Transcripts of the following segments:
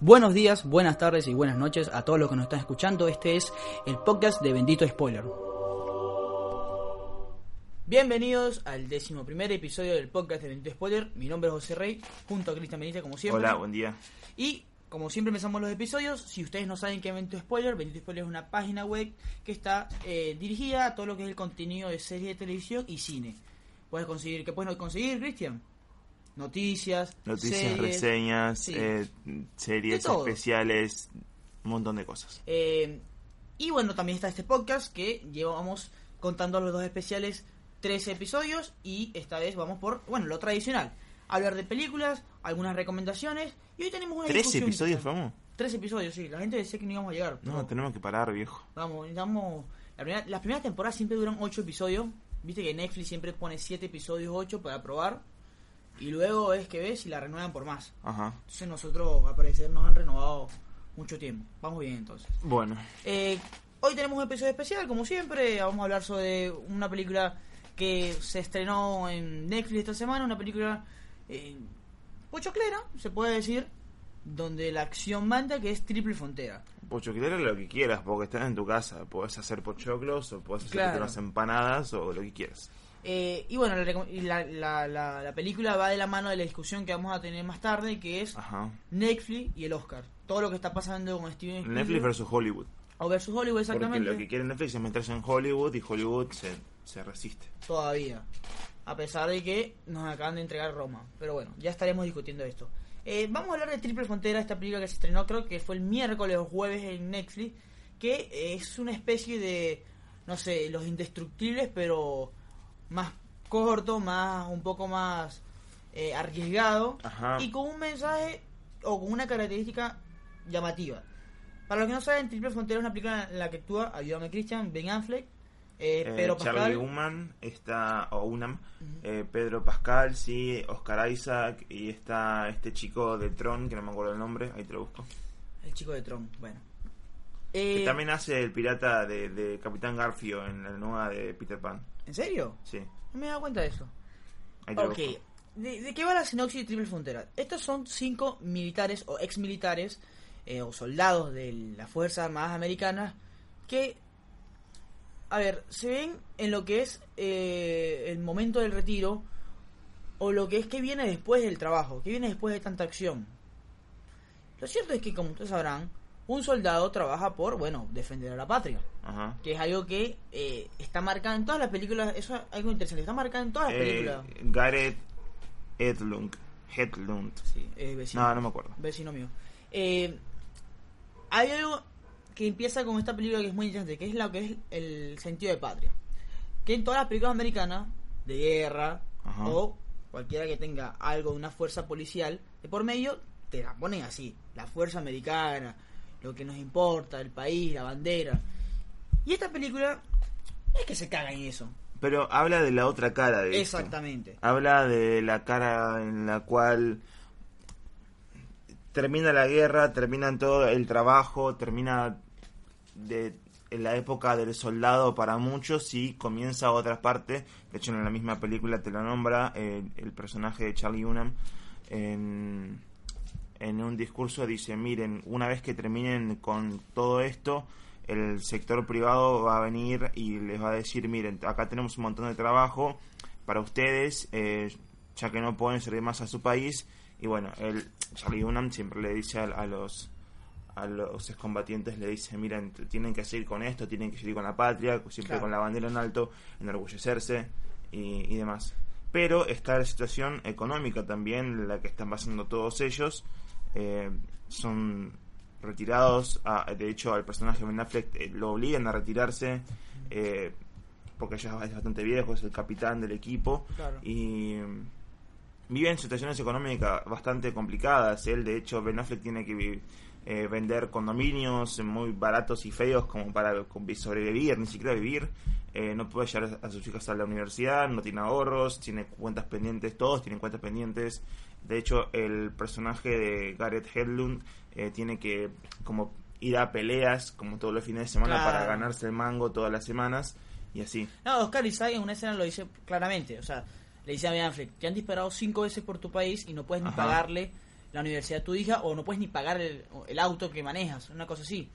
Buenos días, buenas tardes y buenas noches a todos los que nos están escuchando. Este es el podcast de Bendito Spoiler. Bienvenidos al décimo primer episodio del podcast de Bendito Spoiler. Mi nombre es José Rey, junto a Cristian Benítez, como siempre. Hola, buen día. Y como siempre empezamos los episodios, si ustedes no saben qué es Bendito Spoiler, Bendito Spoiler es una página web que está eh, dirigida a todo lo que es el contenido de serie de televisión y cine. Puedes conseguir, ¿qué puedes conseguir, Cristian? Noticias, Noticias, series, reseñas, sí. eh, series especiales, un montón de cosas. Eh, y bueno, también está este podcast que llevamos contando los dos especiales 13 episodios y esta vez vamos por, bueno, lo tradicional. Hablar de películas, algunas recomendaciones y hoy tenemos una ¿Tres episodios, vamos? Tres episodios, sí. La gente decía que no íbamos a llegar. No, tenemos que parar, viejo. Vamos, necesitamos... La primera, las primeras temporadas siempre duran 8 episodios. Viste que Netflix siempre pone 7 episodios, 8 para probar. Y luego es que ves y la renuevan por más. Ajá. Entonces nosotros, al parecer, nos han renovado mucho tiempo. Vamos bien entonces. Bueno, Eh, hoy tenemos un episodio especial, como siempre. Vamos a hablar sobre una película que se estrenó en Netflix esta semana. Una película eh, pochoclera, se puede decir. Donde la acción manda, que es Triple Frontera. pochoclero lo que quieras, porque estás en tu casa. Podés hacer pochoclos, o podés hacer Claro. unas empanadas, o lo que quieras. Eh, y bueno, la, la, la, la- la película va de la mano de la discusión que vamos a tener más tarde, que es Ajá. Netflix y el Oscar. Todo lo que está pasando con Steven Spielberg. Netflix versus Hollywood. O versus Hollywood, Porque exactamente. lo que quiere Netflix es meterse en Hollywood y Hollywood se, se resiste. Todavía. A pesar de que nos acaban de entregar Roma. Pero bueno, ya estaremos discutiendo esto. Eh, vamos a hablar de Triple Frontera, esta película que se estrenó creo que fue el miércoles o jueves en Netflix. Que es una especie de, no sé, los indestructibles, pero más corto, más un poco más eh, arriesgado. Ajá. Y con un mensaje o con una característica llamativa. Para los que no saben, Triple Frontera es una película en la que actúa, ayúdame Christian, Ben Affleck, eh, Eh, Pedro Charlie Pascal. Uman está, o Unam, eh, Pedro Pascal, sí, Oscar Isaac y está este chico de Tron, que no me acuerdo el nombre, ahí te lo busco. El chico de Tron, bueno. Que Eh, también hace el pirata de, de Capitán Garfio en la nueva de Peter Pan. ¿En serio? Sí, No me he dado cuenta de eso. Ok. ¿De, de qué va la sinopsis de Triple Frontera? Estos son cinco militares o ex militares eh, o soldados de las Fuerzas Armadas Americanas que, a ver, se ven en lo que es eh, el momento del retiro o lo que es que viene después del trabajo, que viene después de tanta acción. Lo cierto es que, como ustedes sabrán, un soldado trabaja por, bueno, defender a la patria. Ajá. que es algo que eh, está marcado en todas las películas, eso es algo interesante, está marcado en todas las Eh, películas. Gareth Edlund. Hedlund. Sí, es vecino, No, no me acuerdo. vecino mío. Eh, hay algo que empieza con esta película que es muy interesante, que es lo que es el sentido de patria. Que en todas las películas americanas, de guerra, Ajá. o cualquiera que tenga algo de una fuerza policial, de por medio, te la ponen así, la fuerza americana, lo que nos importa, el país, la bandera. Y esta película es que se caga en eso. Pero habla de la otra cara de esto. Exactamente. Habla de la cara en la cual termina la guerra, termina todo el trabajo, termina de en la época del soldado para muchos y comienza otra parte. De hecho, en la misma película te lo nombra el personaje de Charlie Hunnam en, en un discurso dice, miren, una vez que terminen con todo esto, el sector privado va a venir y les va a decir, miren, acá tenemos un montón de trabajo para ustedes, eh, ya que no pueden servir más a su país. Y bueno, el Charlie Hunnam siempre le dice a, a los a los excombatientes le dice, miren, tienen que seguir con esto, tienen que seguir con la patria, siempre Claro. con la bandera en alto, enorgullecerse y, y demás. Pero está la situación económica también, la que están pasando todos ellos. Eh, son retirados, a- de hecho al personaje Ben Affleck eh, lo obligan a retirarse, eh, porque ya es bastante viejo, es el capitán del equipo Claro. y mm, viven situaciones económicas bastante complicadas. Él, de hecho, Ben Affleck tiene que vi- eh, vender condominios muy baratos y feos como para sobrevivir, ni siquiera vivir. Eh, no puede llevar a sus hijas a la universidad, no tiene ahorros, tiene cuentas pendientes, todos tienen cuentas pendientes. De hecho, el personaje de Gareth Hedlund eh, tiene que como ir a peleas como todos los fines de semana Claro. para ganarse el mango todas las semanas y así. No, Oscar Isaac en una escena lo dice claramente. O sea, le dice a Ben Affleck, te han disparado cinco veces por tu país y no puedes ni Ajá. pagarle la universidad de tu hija o no puedes ni pagar el, el auto que manejas, una cosa así.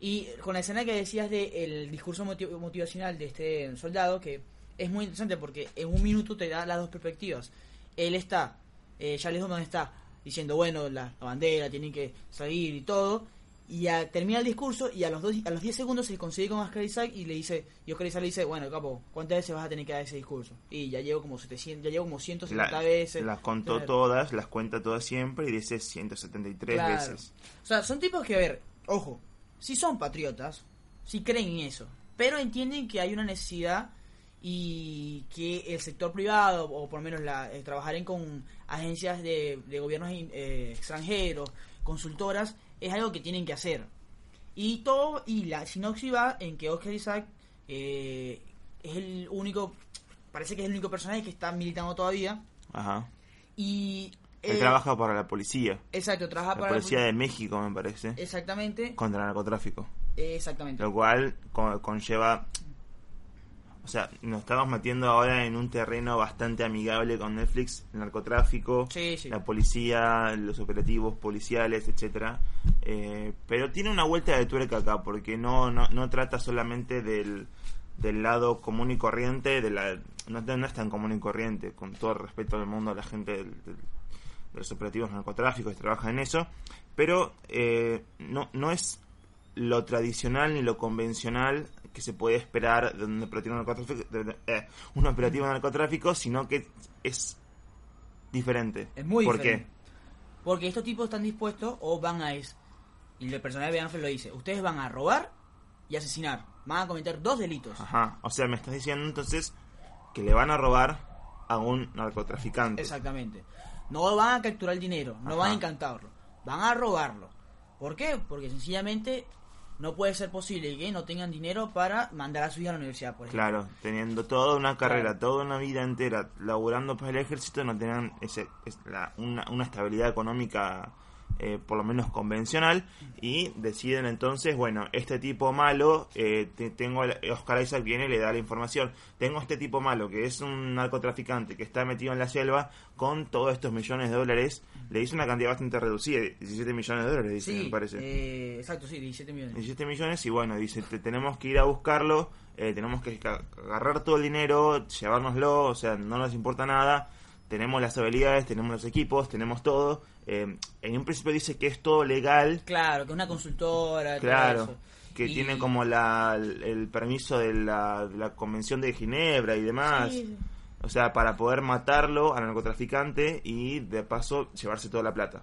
Y con la escena que decías del discurso motiv- motivacional de este soldado, que es muy interesante porque en un minuto te da las dos perspectivas. Él está, eh, Charles Homan está diciendo, bueno, la, la bandera tiene que salir y todo, y ya termina el discurso y a los dos, a los 10 segundos se consigue con Oscar Isaac y le dice, y Oscar Isaac le dice, bueno, capo, ¿cuántas veces vas a tener que dar ese discurso? Y ya llevo como 700, ya llevo como 170 La- veces. las contó todas, las cuenta todas siempre y dice 173 Claro. veces. O sea, son tipos que, a ver, ojo, si son patriotas, si creen en eso, pero entienden que hay una necesidad y que el sector privado, o por lo menos la, eh, trabajar en con agencias de, de gobiernos in- eh, extranjeros, consultoras, es algo que tienen que hacer. Y todo, y la sinopsis va en que Oscar Isaac eh, es el único, parece que es el único personaje que está militando todavía. Ajá. Y. Él eh, trabaja para la policía. Exacto, trabaja La para policía de México, me parece. Exactamente. Contra el narcotráfico. Exactamente. Lo cual co- conlleva... O sea, nos estamos metiendo ahora en un terreno bastante amigable con Netflix, el narcotráfico, Sí, sí. la policía, los operativos policiales, etcétera. Eh, pero tiene una vuelta de tuerca acá, porque no, no, no trata solamente del, del lado común y corriente, de la, no, no es tan común y corriente, con todo el respeto del mundo a la gente del- del- de los operativos narcotráficos que trabajan en eso, pero eh, no, no es lo tradicional ni lo convencional que se puede esperar de un operativo narcotráfico, de- eh, un operativo narcotráfico, sino que es diferente. Es muy ¿Por diferente. Porque estos tipos están dispuestos o van a es y el personaje de Anfield lo dice, ustedes van a robar y asesinar, van a cometer dos delitos. qué? Ajá, o sea, me estás diciendo entonces que le van a robar a un narcotraficante. Exactamente. No van a capturar el dinero, no Ajá. van a encantarlo, van a robarlo. ¿Por qué? Porque sencillamente no puede ser posible que no tengan dinero para mandar a su hija a la universidad, por ejemplo. Claro, teniendo toda una carrera, Claro. toda una vida entera laburando para el ejército, no tenían ese, es la- una, una estabilidad económica eh, por lo menos convencional y deciden entonces, bueno, este tipo malo, eh, te- tengo Oscar Isaac viene y le da la información, tengo este tipo malo que es un narcotraficante que está metido en la selva con todos estos millones de dólares, le dice una cantidad bastante reducida, 17 millones de dólares, dice, Sí, me parece. eh, exacto, sí, 17 millones. 17 millones y bueno, dice, "Te- tenemos que ir a buscarlo, eh, tenemos que agarrar todo el dinero, llevárnoslo, o sea, no nos importa nada, tenemos las habilidades, tenemos los equipos, tenemos todo. eh, en un principio dice que es todo legal, Claro, que es una consultora, todo claro, eso. que Y- tiene como la, el permiso de la, Convención de Ginebra y demás. Sí, O sea, para poder matarlo al narcotraficante y de paso llevarse toda la plata.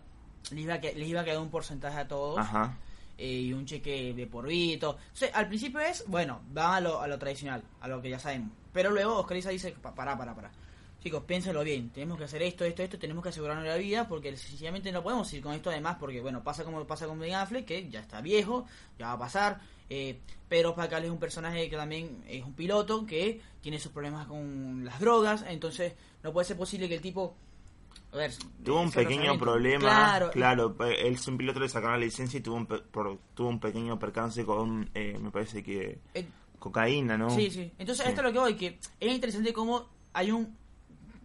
les iba, a, les iba a quedar un porcentaje a todos. Ajá. eh, y un cheque de por vida. O sea, al principio es, bueno, van a lo, a lo tradicional, a lo que ya sabemos. Pero luego Oscar Isaac dice, "Pa- pará, pará, pará. Chicos, piénsenlo bien, tenemos que hacer esto, esto, esto, tenemos que asegurarnos la vida porque sencillamente no podemos ir con esto además porque, bueno, pasa como pasa con Ben Affleck, que ya está viejo, ya va a pasar. Eh, Pedro Pascal es un personaje que también es un piloto que tiene sus problemas con las drogas, entonces no puede ser posible que el tipo... A ver, Tuvo un pequeño problema, Claro, él es un piloto le sacaron la licencia y tuvo un, pe- tuvo un pequeño percance con, eh, me parece que, eh, cocaína, ¿no? Sí, sí. Entonces, Sí. esto es lo que voy, que es interesante cómo hay un...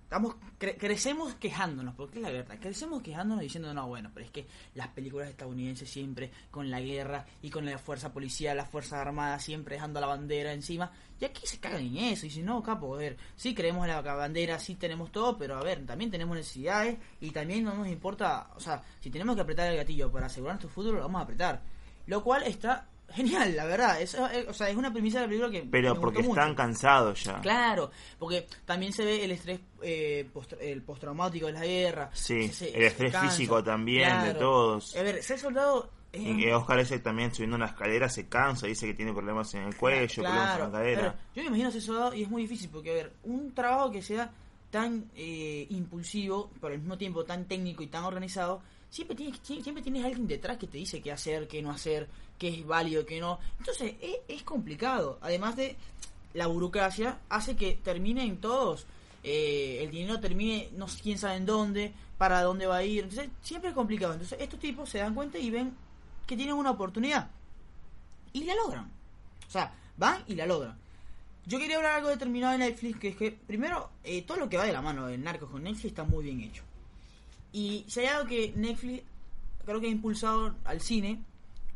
Estamos, cre- crecemos quejándonos, porque es la verdad, crecemos quejándonos diciendo, no, bueno, pero es que las películas estadounidenses siempre con la guerra y con la fuerza policial, las fuerzas armadas siempre dejando la bandera encima, y aquí se cagan en eso, y dicen, no, capo, a ver, sí creemos en la bandera, sí tenemos todo, pero a ver, también tenemos necesidades y también no nos importa, o sea, si tenemos que apretar el gatillo para asegurar nuestro futuro, lo vamos a apretar. Lo cual está genial, la verdad, eso, eh, o sea, es una premisa de la película que... Pero me porque gustó mucho. están cansados ya. Claro, porque también se ve el estrés eh, post- el postraumático de la guerra. Sí, Se- el estrés cansa. físico también de todos. A ver, ser soldado es... Que Oscar ese también subiendo una escalera se cansa, dice que tiene problemas en el cuello, problemas en la cadera. Claro, yo me imagino ser soldado y es muy difícil porque, a ver, un trabajo que sea tan eh, impulsivo, pero al mismo tiempo tan técnico y tan organizado, siempre tienes, sie- siempre tienes alguien detrás que te dice qué hacer, qué no hacer, qué es válido, qué no. Entonces, es, es complicado. Además de la burocracia, hace que terminen todos. eh, el dinero termine, no sé quién sabe en dónde, para dónde va a ir. Entonces, siempre es complicado. Entonces, estos tipos se dan cuenta y ven que tienen una oportunidad. Y la logran. O sea, van y la logran. Yo quería hablar algo determinado de Netflix, que es que, primero, eh, todo lo que va de la mano del narcos con Netflix está muy bien hecho. Y si hay algo que Netflix creo que ha impulsado al cine,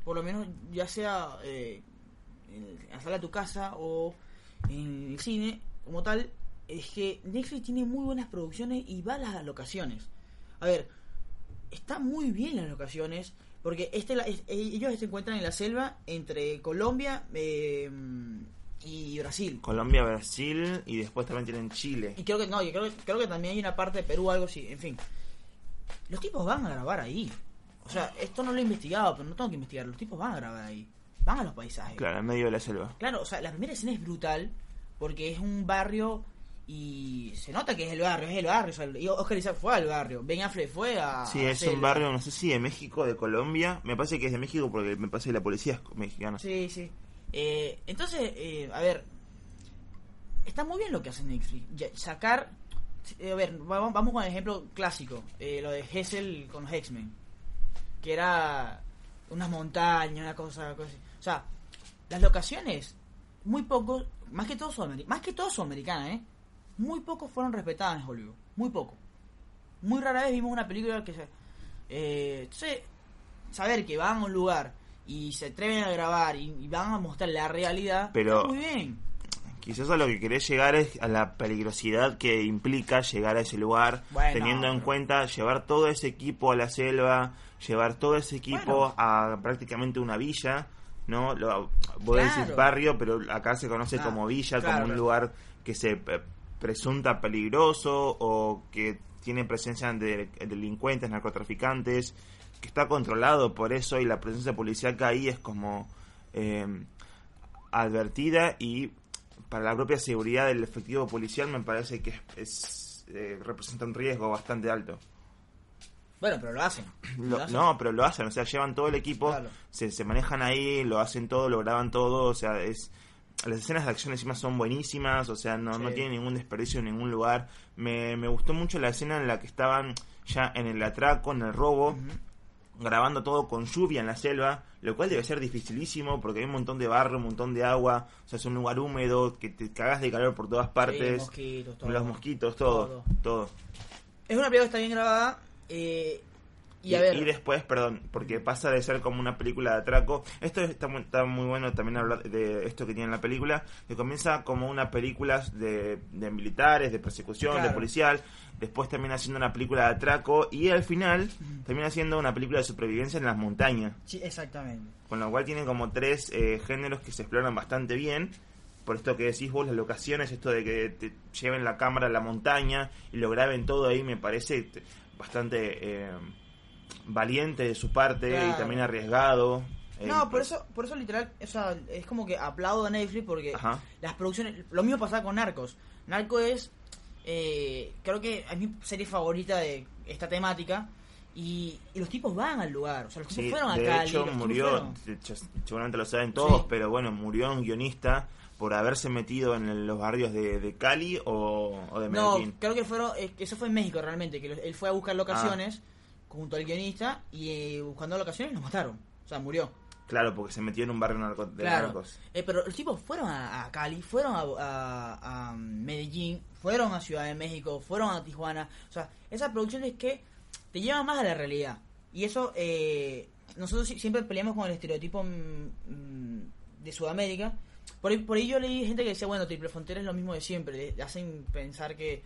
por lo menos ya sea eh, en la sala de tu casa o en el cine como tal, es que Netflix tiene muy buenas producciones y va a las locaciones. A ver, está muy bien las locaciones, porque este, es- ellos se encuentran en la selva entre Colombia eh, y Brasil. Colombia, Brasil y después también tienen Chile. Y creo que no, y creo, creo que también hay una parte de Perú, algo así, en fin. Los tipos van a grabar ahí. O sea, esto no lo he investigado, pero no tengo que investigar. Los tipos van a grabar ahí. Van a los paisajes. Claro, en medio de la selva. Claro, o sea, la primera escena es brutal porque es un barrio y se nota que es el barrio, es el barrio. O sea, y Oscar Isaac fue al barrio, Ben Affleck fue a. Sí, es un barrio, no sé si de México, de Colombia. Me parece que es de México porque me parece que la policía es mexicana. Sí, sí. Eh, entonces, eh, a ver, está muy bien lo que hace Netflix. Ya- sacar, a ver, vamos, vamos con el ejemplo clásico, eh, lo de Hessel con los X-Men, que era unas montañas, una cosa, cosa así. O sea, las locaciones, muy pocos, más que todo son, más que todo son americanas, ¿eh? Muy pocos fueron respetadas en Hollywood, muy poco. Muy rara vez vimos una película que se, eh, saber que van a un lugar y se atreven a grabar y, y van a mostrar la realidad, Pero- está muy bien. Quizás a lo que querés llegar es a la peligrosidad que implica llegar a ese lugar, Bueno, teniendo en cuenta llevar todo ese equipo a la selva, llevar todo ese equipo Bueno. a prácticamente una villa, ¿no? Lo, voy a decir barrio, pero acá se conoce Ah, como villa, claro, como un lugar que se presunta peligroso o que tiene presencia de delincuentes, narcotraficantes, que está controlado por eso y la presencia policial ahí es como eh, advertida y para la propia seguridad del efectivo policial me parece que es, es, eh, representa un riesgo bastante alto. Bueno, pero lo hacen. Lo- Lo hacen. no, pero lo hacen, o sea, llevan todo el equipo, Claro. se, se manejan ahí, lo hacen todo, lo graban todo, o sea, es las escenas de acción encima son buenísimas, o sea, no, no Sí. tiene ningún desperdicio en ningún lugar. Me, me gustó mucho la escena en la que estaban ya en el atraco, en el robo. Grabando todo con lluvia en la selva, lo cual debe ser dificilísimo porque hay un montón de barro, un montón de agua, o sea, es un lugar húmedo, que te cagas de calor por todas partes, mosquitos, todo. los mosquitos, todo, Todo. todo. Es una película que está bien grabada. eh, y a ver. y después, perdón, porque pasa de ser como una película de atraco. Esto está muy, está muy bueno también hablar de esto que tiene la película, que comienza como una película de, de militares, de persecución, de policial, después termina siendo una película de atraco y al final termina siendo una película de supervivencia en las montañas. Sí, exactamente. Con lo cual tienen como tres eh, géneros que se exploran bastante bien. Por esto que decís vos, las locaciones, esto de que te lleven la cámara a la montaña y lo graben todo ahí, me parece bastante eh, valiente de su parte y también arriesgado. Eh, No, por eso, por eso literal, o sea, es como que aplaudo a Netflix porque Ajá. las producciones, lo mismo pasaba con Narcos. Narco es, eh, creo que es mi serie favorita de esta temática y, y los tipos van al lugar, o sea, los tipos Sí, fueron a de Cali, hecho murió, seguramente lo saben todos, Sí. pero bueno, murió un guionista por haberse metido en el- los barrios de, de Cali o, o de No, Medellín. creo que fueron, eh, eso fue en México realmente, que él fue a buscar locaciones junto al guionista y eh, buscando locaciones lo mataron, o sea, murió. Claro, porque se metió en un barrio narco- de Claro. narcos. Eh, pero los tipos fueron a, a Cali, fueron a, a- a Medellín, fueron a Ciudad de México, fueron a Tijuana. O sea, esas producciones que te llevan más a la realidad. Y eso, eh, nosotros si- siempre peleamos con el estereotipo mm, mm, de Sudamérica. Por ahí, por ahí yo leí gente que decía, bueno, Triple Frontera es lo mismo de siempre. le hacen pensar que,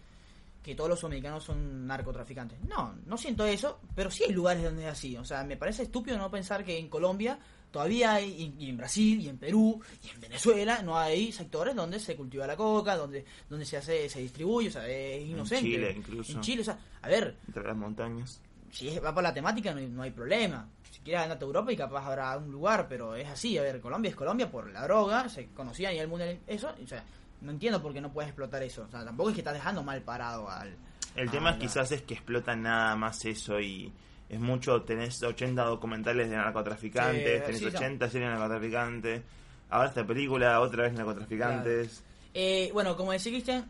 que todos los sudamericanos son narcotraficantes. No, no siento eso, pero sí hay lugares donde es así. O sea, me parece estúpido no pensar que en Colombia todavía hay, y en Brasil, y en Perú, y en Venezuela, no hay sectores donde se cultiva la coca, donde donde se hace se distribuye, o sea, es inocente. Chile, incluso. En Chile, o sea, a ver, Entre las montañas. si va por la temática no hay, no hay problema. Si quieres andar a Europa y capaz habrá un lugar, pero es así. A ver, Colombia es Colombia por la droga, se conocía a nivel mundial eso. O sea, no entiendo por qué no puedes explotar eso. O sea, tampoco es que estás dejando mal parado al... El tema la- quizás es que explotan nada más eso y es mucho, tenés 80 documentales de narcotraficantes, Sí, tenés sí, no. 80 series de narcotraficantes, ahora esta película otra vez narcotraficantes, Eh, bueno, como decía Cristian,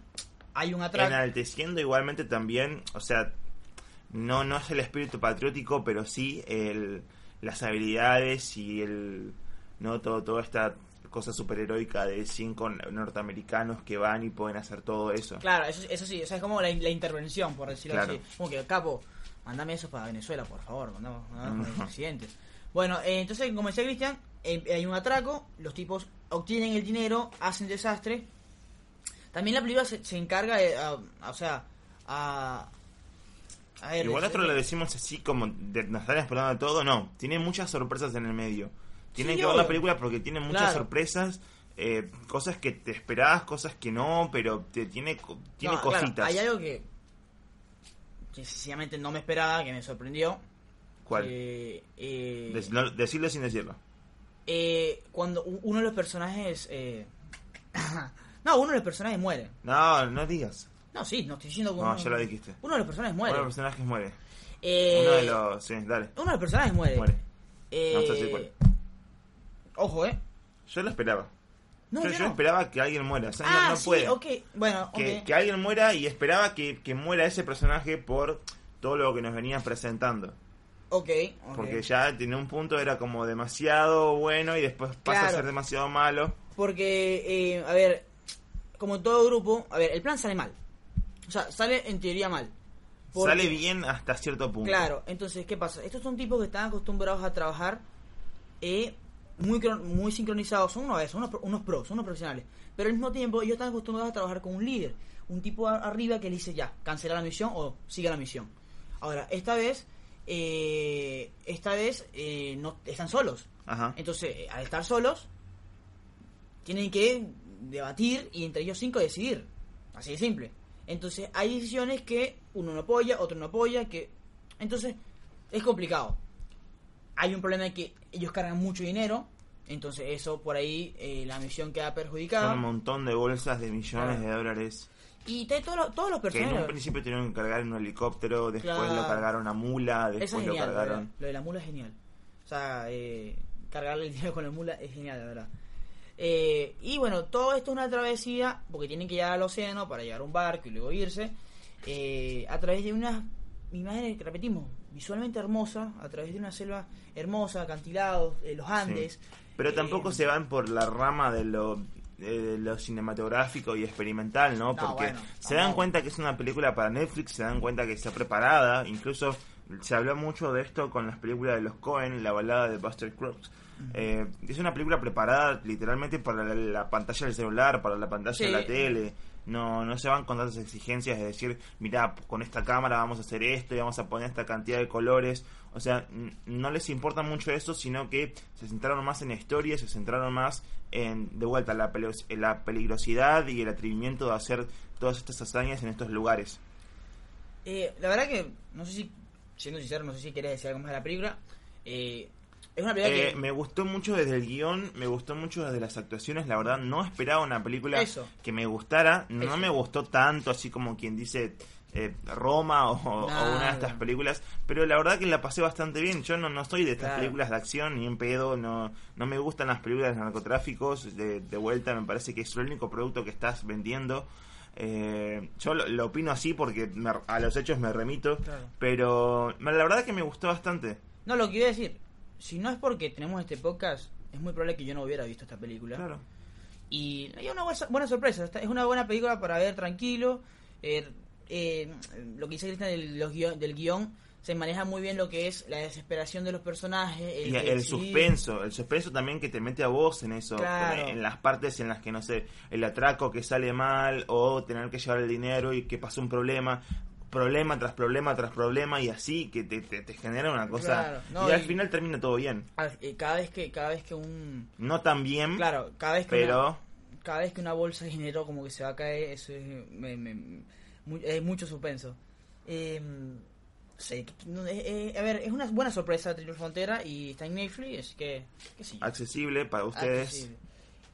hay un atraco. enalteciendo igualmente también, o sea, no, no es el espíritu patriótico, pero sí el, las habilidades y el, no todo, toda esta cosa superheroica de cinco norteamericanos que van y pueden hacer todo eso. Claro, eso, eso sí, o sea, es como la, la intervención, por decirlo Claro. así. Como que, capo, Mándame eso para Venezuela, por favor. Mandamos, los presidentes. Bueno, eh, entonces, como decía Cristian, eh, hay un atraco, los tipos obtienen el dinero, hacen desastre. También la película se, se encarga de, a- a- o sea, a... a ver, Igual nosotros lo decimos así como de, nos están explorando todo, no. Tiene muchas sorpresas en el medio. Tienen Sí, que ver la película porque tiene muchas Claro. sorpresas, eh, cosas que te esperabas, cosas que no, pero te tiene tiene No, claro, cositas. hay algo que, que sencillamente no me esperaba, que me sorprendió. ¿Cuál? eh, Dec- no- decirlo sin decirlo. eh, cuando uno de los personajes... eh, no, uno de los personajes muere. No, no digas. No, sí, no estoy diciendo que No, ya lo dijiste. Uno de los personajes muere. Uno de los personajes muere. Eh, Uno de los... Sí, dale. uno de los personajes muere. Muere. Eh, No sé si cuál. Ojo, ¿eh? Yo lo esperaba. No, yo, yo yo no. esperaba que alguien muera. O sea, ah, no, no sí, puede. ok. Bueno, Que, ok. que alguien muera y esperaba que, que muera ese personaje por todo lo que nos venían presentando. Ok, ok. Porque ya en un punto era como demasiado bueno y después pasa a ser demasiado malo. Porque, eh, a ver, como todo grupo, a ver, el plan sale mal. O sea, sale en teoría mal. Porque- Sale bien hasta cierto punto. Claro, entonces, ¿qué pasa? Estos son tipos que están acostumbrados a trabajar eh, muy muy sincronizados. Son unos, son unos, pro- unos pros, son unos profesionales. Pero al mismo tiempo, ellos están acostumbrados a trabajar con un líder. Un tipo arriba que le dice ya, cancela la misión o sigue la misión. Ahora, esta vez, eh, esta vez eh, no están solos. Ajá. Entonces, eh, al estar solos, tienen que debatir y entre ellos cinco decidir. Así de simple. Entonces, hay decisiones que uno no apoya, otro no apoya, que... Entonces, es complicado. Hay un problema de que ellos cargan mucho dinero, entonces eso por ahí eh, la misión queda perjudicada. Son un montón de bolsas de millones Claro. de dólares. Y te- todos los- todos los Que en personajes... un principio tuvieron que cargar en un helicóptero, después Claro. lo cargaron a mula, Eso después es lo genial, cargaron. Lo de la mula es genial. O sea, eh, cargarle el dinero con la mula es genial, la verdad. Eh, y bueno, todo esto es una travesía, porque tienen que llegar al océano para llegar a un barco y luego irse, eh, a través de unas imágenes, que repetimos, visualmente hermosas, a través de una selva hermosa, acantilados, eh, los Andes. Sí. Pero Eh, tampoco se van por la rama de lo, de lo cinematográfico y experimental, ¿no? No, Porque bueno, se dan cuenta que es una película para Netflix, se dan cuenta que está preparada, incluso se habló mucho de esto con las películas de los Cohen, la balada de Buster Crooks. Eh, es una película preparada literalmente para la, la pantalla del celular, para la pantalla Sí. de la tele. No, no se van con tantas exigencias de decir, mira, con esta cámara vamos a hacer esto y vamos a poner esta cantidad de colores. O sea, no les importa mucho eso, sino que se centraron más en la historia, se centraron más en, de vuelta, la, la peligrosidad y el atrevimiento de hacer todas estas hazañas en estos lugares. Eh, la verdad que, no sé si, siendo sincero, no sé si querés decir algo más de la película. Eh, es una película Eh, que... me gustó mucho desde el guion, me gustó mucho desde las actuaciones, la verdad no esperaba una película Eso. que me gustara, no Eso. me gustó tanto así como quien dice eh, Roma o, una de estas películas, pero la verdad que la pasé bastante bien, yo no, no soy de estas Claro. películas de acción ni en pedo, no, no me gustan las películas de narcotráficos, de, de vuelta me parece que es el único producto que estás vendiendo. Eh, yo lo, lo opino así porque me- a los hechos me remito, Claro. pero la verdad que me gustó bastante. No, lo que iba a decir, si no es porque tenemos este podcast, es muy probable que yo no hubiera visto esta película. Claro. Y es una buena, buena sorpresa, es una buena película para ver tranquilo. Eh, eh, lo que dice Cristian del, los guion- del guion, se maneja muy bien lo que es la desesperación de los personajes. El, Y el suspenso, el suspenso también que te mete a vos en eso, Claro. en las partes en las que, no sé, el atraco que sale mal o tener que llevar el dinero y que pasa un problema, problema tras problema tras problema y así que te, te, te genera una cosa Claro, no, y al y- final termina todo bien. Cada vez que, cada vez que un... No tan bien, Claro, cada vez que pero una, cada vez que una bolsa de dinero como que se va a caer, eso es, me- me- es mucho suspenso. Eh, no, eh, eh, a ver, es una buena sorpresa Triple Frontera y está en Netflix, así que, qué sé yo. accesible para ustedes. Accesible.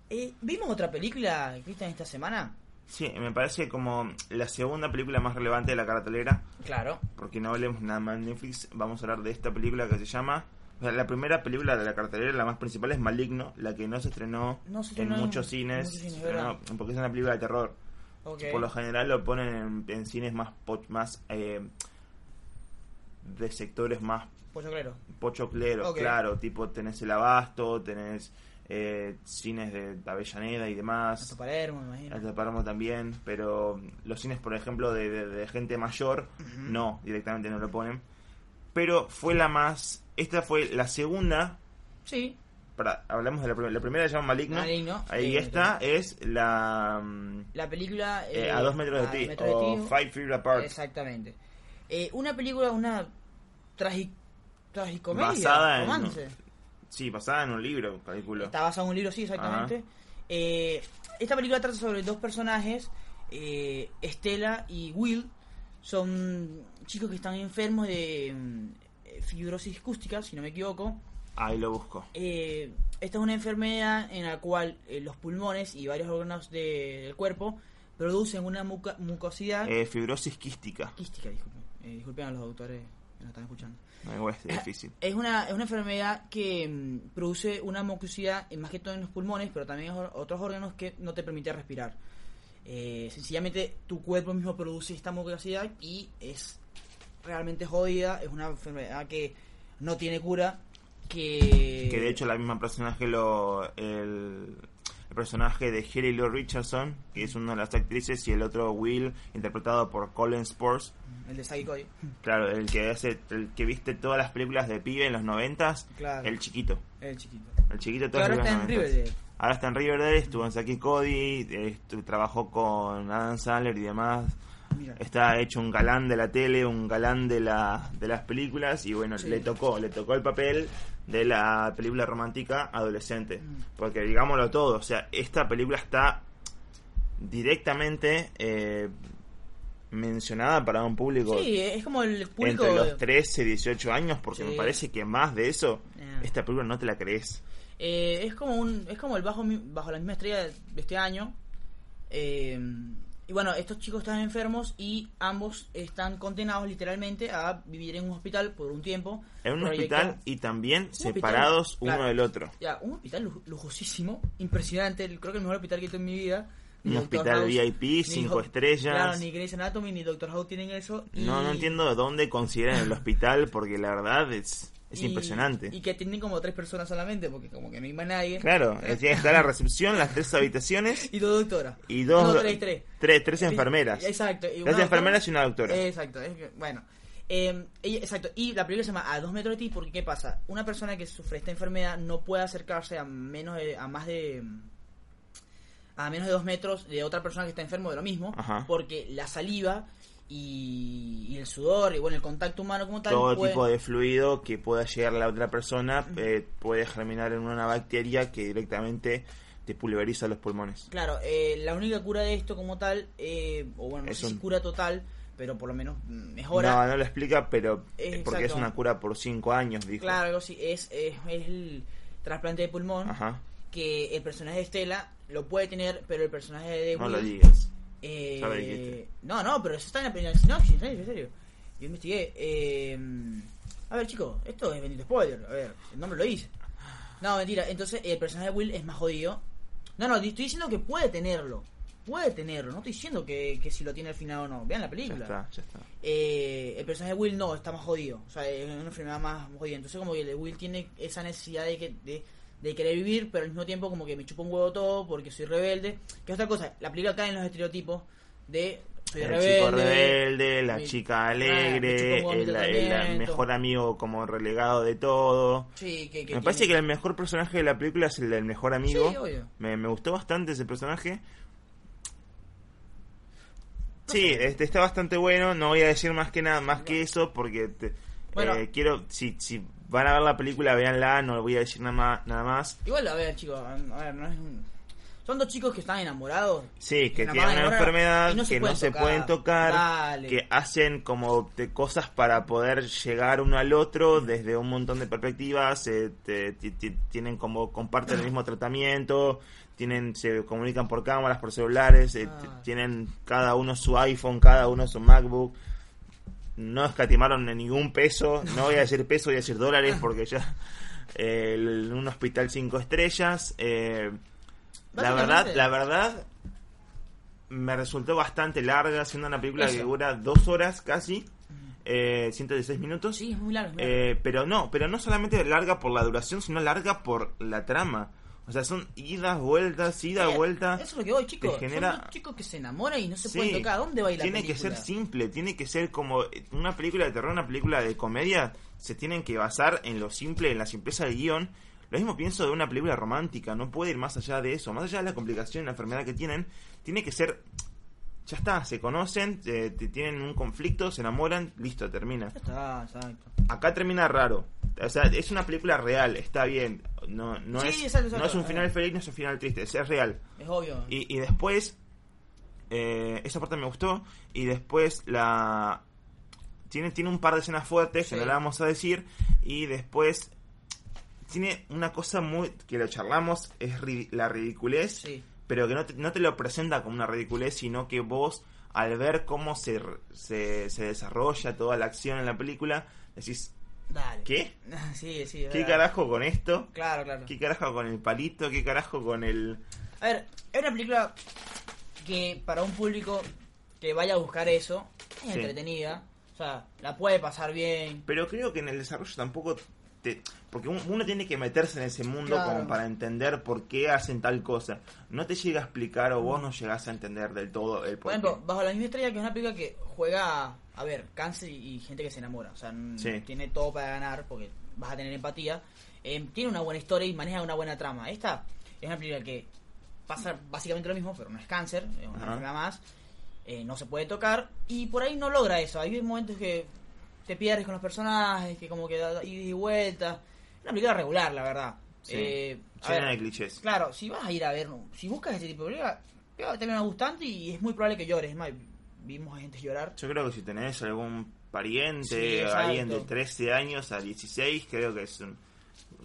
Eh, ¿Vimos otra película, Cristian, esta semana? Sí, me parece como la segunda película más relevante de la cartelera, Claro. porque no hablemos nada más de Netflix, vamos a hablar de esta película que se llama... o sea, La primera película de la cartelera, la más principal, es Maligno, la que no se estrenó, No se en estrenó en- muchos cines, porque es una película de terror. Por lo general lo ponen en, en cines más más eh, de sectores más Pollo Clero. pochocleros, Ok. claro, tipo tenés el Abasto, tenés eh, cines de Avellaneda y Hasta demás. Palermo, me imagino. Alto Páramo también, pero los cines, por ejemplo, de, de- de gente mayor, Ujú. no, directamente no lo ponen. pero fue la más... Esta fue la segunda Sí, para, hablamos de la, primera la primera se llama Maligno. Maligno, eh, esta es la mm, la película... eh, eh, a dos metros de A ti de o Ti, Five Feet Apart Exactamente. Eh, una película, una tragi tragicomedia, Basada en- romance. Sí basada en un libro calculo Está basada en un libro, sí, exactamente. Eh, esta película trata sobre dos personajes, eh, Estela y Will. Son chicos que están enfermos de mm, fibrosis acústica, si no me equivoco. ahí lo busco Eh, esta es una enfermedad en la cual eh, los pulmones y varios órganos de- del cuerpo producen una muca- mucosidad eh, fibrosis quística quística, disculpen. Eh, disculpen a los doctores que nos están escuchando. no, igual es difícil Es una, es una enfermedad que mm, produce una mucosidad, eh, más que todo en los pulmones, pero también en otros órganos que no te permite respirar. Eh, sencillamente tu cuerpo mismo produce esta mucosidad y es realmente jodida. Es una enfermedad que no tiene cura. Que, que de hecho la misma personaje lo el, el personaje de Haley Lou Richardson que es una de las actrices y el otro Will interpretado por Colin Sports El de Sagi Cody. claro el que hace el que viste todas las películas de pibe en los noventas Claro. el chiquito El chiquito. el chiquito todas ahora las está en Riverdale. Ahora está en Riverdale, estuvo en Saki Cody, trabajó con Adam Sandler y demás. Mira. Está hecho un galán de la tele, un galán de la de las películas y bueno, Sí. le tocó, le tocó el papel de la película romántica adolescente. Mm. Porque digámoslo todo, o sea, esta película está directamente eh, mencionada para un público Sí, es como el público. entre los 13 y 18 años, porque Sí. me parece que más de eso, esta película no te la crees. Eh, es como un es como el bajo bajo la misma estrella de este año Eh, y bueno estos chicos están enfermos y ambos están condenados literalmente a vivir en un hospital por un tiempo En un Proyecto- hospital y también separados uno claro. del otro. ya un hospital luj- lujosísimo impresionante creo que el mejor hospital que he visto en mi vida Un hospital House, VIP, cinco estrellas. claro ni Grey's Anatomy ni Doctor House tienen eso y- No, no entiendo de dónde consideran el hospital porque la verdad es, es y- impresionante. y que tienen como tres personas solamente porque como que no hay más nadie Claro, eh, tiene que estar la recepción, las tres habitaciones y dos doctoras y dos... no, tres, tres. tres- tres enfermeras. Exacto. y Tres enfermeras y una doctora. Exacto. es que- bueno. Eh, ella- exacto. Y la película se llama A dos metros de ti porque ¿qué pasa? Una persona que sufre esta enfermedad no puede acercarse a menos de, a más de a menos de dos metros de otra persona que está enfermo de lo mismo Ajá. porque la saliva y, y el sudor y bueno el contacto humano como tal Todo puede- tipo de fluido que pueda llegar a la otra persona eh, puede germinar en una bacteria que directamente te pulveriza los pulmones. Claro, eh, la única cura de esto como tal, eh, o bueno, no Es sé si cura total, pero por lo menos mm, mejora. No, no lo explica, pero Eh, eh, porque es una cura por cinco años, dijo. Claro, algo así. Es, es, es el trasplante de pulmón Ajá, que el personaje de Estela lo puede tener, pero el personaje de no Will, lo digas. eh, Ya lo dijiste. no, no, pero eso está en la primera sinopsis, en serio, en serio. Yo investigué. Eh, a ver, chicos, esto es bendito spoiler. A ver, el nombre lo dice. No, mentira. Entonces, el personaje de Will es más jodido. No, no, estoy diciendo que puede tenerlo. Puede tenerlo. No estoy diciendo que, que si lo tiene al final o no. Vean la Ya película. está, ya está. Eh, el personaje de Will no, está más jodido. O sea, es una enfermedad más jodida. Entonces, como que el de Will tiene esa necesidad de, que, de, de querer vivir, pero al mismo tiempo, como que me chupa un huevo todo porque soy rebelde. Que es otra cosa, la película cae en los estereotipos de soy el rebelde. chico rebelde, la mi- chica alegre, el, mejor amigo como relegado de todo. Sí, que, que Me parece que el mejor personaje de la película es el del mejor amigo. Sí, obvio. me, me gustó bastante ese personaje. Sí, este está bastante bueno. No voy a decir más que nada, más que eso, porque te- Bueno. eh, quiero, si, si van a ver la película, véanla. No voy a decir nada más. Nada más. Igual, a ver, chicos, a ver, no es un- Son dos chicos que están enamorados. Sí, que tienen una enfermedad no que no se pueden tocar, Dale. que hacen como de cosas para poder llegar uno al otro desde un montón de perspectivas, eh, te- ti- ti- tienen como comparten el mismo tratamiento, tienen se comunican por cámaras, por celulares, eh, Ah. tienen cada uno su iPhone, cada uno su MacBook. No escatimaron en ningún peso, no voy a decir peso, voy a decir dólares porque ya eh, el- un hospital cinco estrellas. eh, la verdad, la verdad, me resultó bastante larga, siendo una película que dura dos horas casi, eh, 116 minutos. Sí, es muy largo. es muy largo. Eh, pero no, pero no solamente larga por la duración, sino larga por la trama. O sea, son idas, vueltas, ida, Eh, vuelta. Eso es lo que voy, chicos. genera- Son dos chicos que se enamoran y no se Sí. pueden tocar. ¿A dónde va la Tiene que ser simple, tiene que ser como una película de terror, una película de comedia, se tienen que basar en lo simple, en la simpleza del guion. Lo mismo pienso de una película romántica, no puede ir más allá de eso, más allá de la complicación y la enfermedad que tienen, tiene que ser, ya está, se conocen, eh, tienen un conflicto, se enamoran, listo, termina. Ya está, exacto. Acá termina raro, o sea, es una película real, está bien, no, no, Sí, es, exacto, exacto. no es un final feliz, no es un final triste, es es real. Es obvio. Y, y después, eh, esa parte me gustó. Y después la... Tiene, tiene un par de escenas fuertes que Sí. no la vamos a decir. Y después tiene una cosa muy... que lo charlamos, es ri- la ridiculez. Sí. Pero que no te, no te lo presenta como una ridiculez, sino que vos, al ver cómo se, se, se desarrolla toda la acción en la película, decís, Dale. ¿qué? Sí, sí. ¿Qué verdad. carajo con esto? Claro, claro. ¿Qué carajo con el palito? ¿Qué carajo con el...? A ver, es una película que para un público que vaya a buscar eso es Sí. entretenida. O sea, la puede pasar bien. Pero creo que en el desarrollo tampoco te... Porque un- uno tiene que meterse en ese mundo Claro. como para entender por qué hacen tal cosa. No te llega a explicar o vos no llegás a entender del todo el Por por ejemplo, qué. Bajo la misma estrella, que es una película que juega, a ver, cáncer y, gente que se enamora. O sea, Sí. tiene todo para ganar porque vas a tener empatía. Eh, tiene una buena historia y maneja una buena trama. Esta es una película que pasa básicamente lo mismo, pero no es cáncer, es una Ajá. enfermedad más. eh, no se puede tocar y por ahí no logra eso. Hay momentos que te pierdes con los personajes, que como que da ida y vuelta. Es una película regular, la verdad. Sí. Eh, a Llena ver, de clichés. Claro, si vas a ir a ver, si buscas ese tipo de película, te va a terminar gustando y es muy probable que llores. Es más, vimos a gente llorar. Yo creo que si tenés algún Sí, pariente, exacto. alguien de 13 años a 16, creo que es un...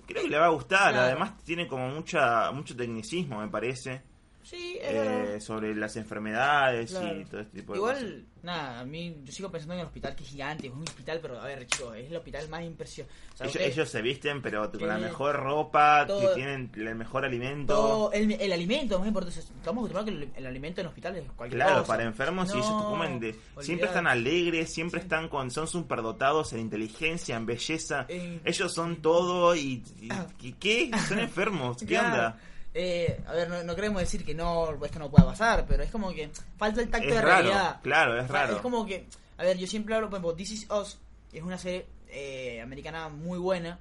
Creo que le va a gustar. Claro. Además tiene como mucha mucho tecnicismo, me parece. Sí, es eh, sobre las enfermedades Claro. y todo este tipo de cosas. Igual, nada, a mí yo sigo pensando en el hospital que es gigante, es un hospital, pero a ver, chicos, es el hospital más impresionante. O sea, Ellos, ustedes- ellos se visten, pero con la Eh, mejor ropa, todo- que tienen el mejor alimento. todo el, el alimento, más importante, estamos acostumbrados que el, el alimento en hospitales es cualquier Claro, cosa. para enfermos y ellos comen de... Siempre están alegres, siempre están con... Son superdotados en inteligencia, en belleza. Eh, ellos son todo y... y- Ah. ¿Qué? Son enfermos. ¿Qué onda? Eh, a ver, no, no queremos decir que no, esto no pueda pasar, pero es como que falta el tacto Es de raro. realidad. Claro, es raro. Es como que, a ver, yo siempre hablo, por ejemplo, This Is Us es una serie eh, americana muy buena,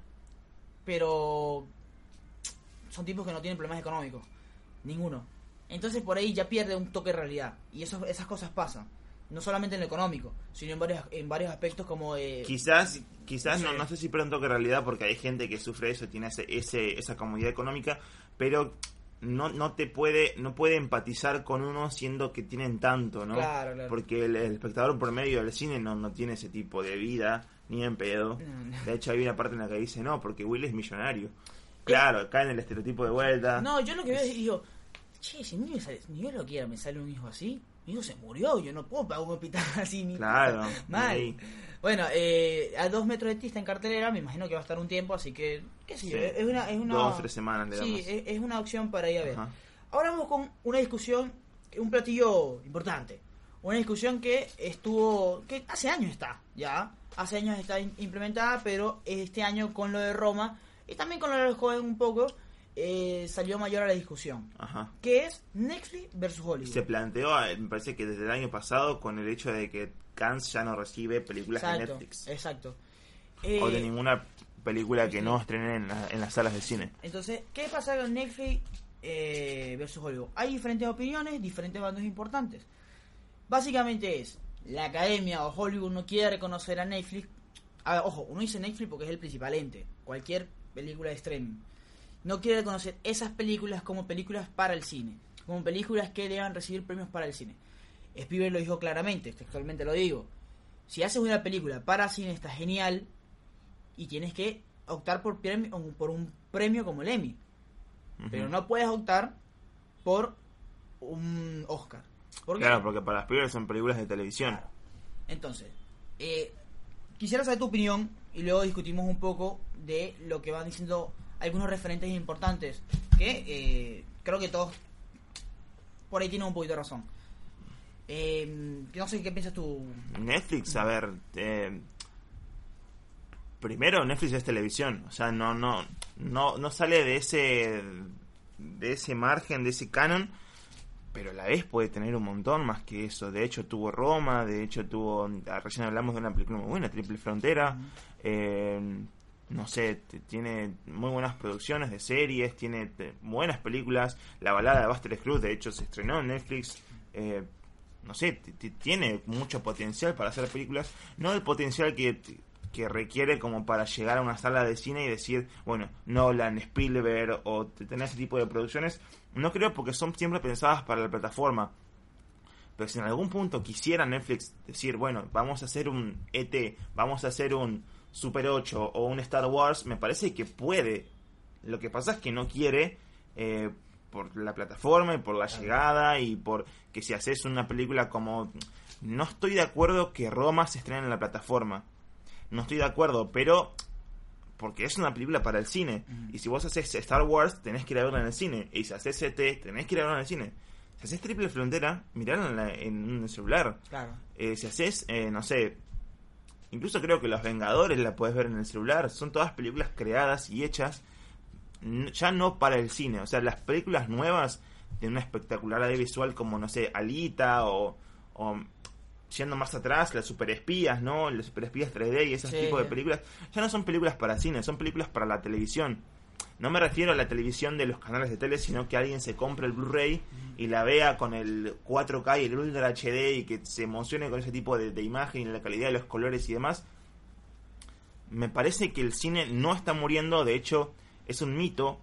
pero son tipos que no tienen problemas económicos, ninguno. Entonces por ahí ya pierde un toque de realidad y eso, esas cosas pasan, no solamente en lo económico, sino en varios, en varios aspectos como de... Quizás, quizás no, Sí. no sé si pronto que realidad porque hay gente que sufre eso, tiene ese, ese, esa comodidad económica, pero no, no te puede, no puede empatizar con uno siendo que tienen tanto, ¿no? Claro, claro. Porque el, el espectador promedio del cine no, no tiene ese tipo de vida, ni en pedo. No. De hecho hay una parte en la que dice, no, porque Will es millonario. Claro, cae en el estereotipo de vuelta. No, yo lo que veo es, digo, che, si sale- ni yo lo quiera, me sale un hijo así. Mi hijo se murió, yo no puedo pagar un hospital así. Claro, Mal. Bueno, eh, a dos metros de ti está en cartelera, me imagino que va a estar un tiempo, así que, qué sé yo, es una... Es una Dos, tres semanas le Sí, damos. es, es una opción para ir a ver. Ajá. Ahora vamos con una discusión, un platillo importante. Una discusión que estuvo, que hace años está, ya. Hace años está implementada, pero este año con lo de Roma y también con lo de los jóvenes un poco, eh, salió mayor a la discusión. Ajá. Que es Netflix versus Hollywood. Se planteó, eh, me parece que desde el año pasado, con el hecho de que Cannes ya no recibe películas de Netflix. exacto. o de Eh, ninguna película que no estrenen en, la- en las salas de cine. Entonces, ¿qué pasa con Netflix eh, versus Hollywood? Hay diferentes opiniones, diferentes bandos importantes. Básicamente es, la academia o Hollywood no quiere reconocer a Netflix. A ver, ojo, uno dice Netflix porque es el principal ente. Cualquier película de streaming. No quiere reconocer esas películas como películas para el cine. Como películas que deban recibir premios para el cine. Spielberg lo dijo claramente, textualmente lo digo. Si haces una película para cine está genial y tienes que optar por, premio, por un premio como el Emmy. Pero no puedes optar por un Oscar. Claro, porque para películas son películas de televisión. Claro. Entonces, eh, quisiera saber tu opinión y luego discutimos un poco de lo que van diciendo algunos referentes importantes que eh, creo que todos por ahí tienen un poquito de razón. Eh, no sé qué piensas tú. Netflix, a ver, eh, primero Netflix es televisión, o sea, no, no, no, no sale de ese, de ese margen, de ese canon, pero a la vez puede tener un montón más que eso. De hecho, tuvo Roma, de hecho, tuvo. Recién hablamos de una película muy buena, Triple Frontera. eh, no sé, tiene muy buenas producciones de series, tiene buenas películas. La balada de Buster Scruggs, de hecho, se estrenó en Netflix. eh, no sé, tiene mucho potencial para hacer películas. No el potencial que, que requiere como para llegar a una sala de cine y decir, bueno, Nolan, Spielberg o tener ese tipo de producciones. No creo porque son siempre pensadas para la plataforma. Pero si en algún punto quisiera Netflix decir, bueno, vamos a hacer un ET, vamos a hacer un Super 8 o un Star Wars, me parece que puede. Lo que pasa es que no quiere eh, por la plataforma y por la llegada y por que si haces una película como... No estoy de acuerdo que Roma se estrene en la plataforma. No estoy de acuerdo, pero porque es una película para el cine. Y si vos haces Star Wars, tenés que ir a verla en el cine. Y si haces ET, tenés que ir a verla en el cine. Si haces Triple Frontera, mirarla en, en un celular. Claro. Eh, si haces, eh, no sé, incluso creo que Los Vengadores la puedes ver en el celular. Son todas películas creadas y hechas ya no para el cine. O sea, las películas nuevas de una espectacularidad visual como, no sé, Alita o, o yendo más atrás, las superespías, ¿no? Las superespías 3D y ese Sí. tipo de películas, ya no son películas para cine, son películas para la televisión. No me refiero a la televisión de los canales de tele, sino que alguien se compre el Blu-ray y la vea con el 4K y el Ultra HD y que se emocione con ese tipo de, de imagen y la calidad de los colores y demás. Me parece que el cine no está muriendo, de hecho es un mito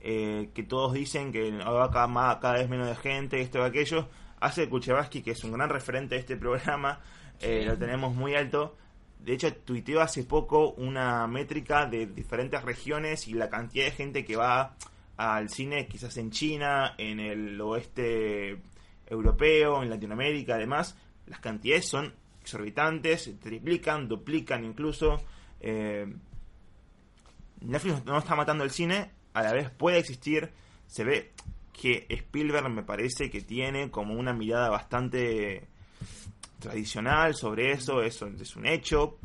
eh, que todos dicen que va cada, cada vez menos de gente, esto y aquello. Hace Kuchevaski, que es un gran referente de este programa, eh, lo tenemos muy alto. De hecho, tuiteó hace poco una métrica de diferentes regiones y la cantidad de gente que va al cine, quizás en China, en el oeste europeo, en Latinoamérica, además. Las cantidades son exorbitantes, triplican, duplican incluso. Eh, Netflix no está matando el cine, a la vez puede existir. Se ve que Spielberg me parece que tiene como una mirada bastante tradicional sobre eso, eso es un hecho.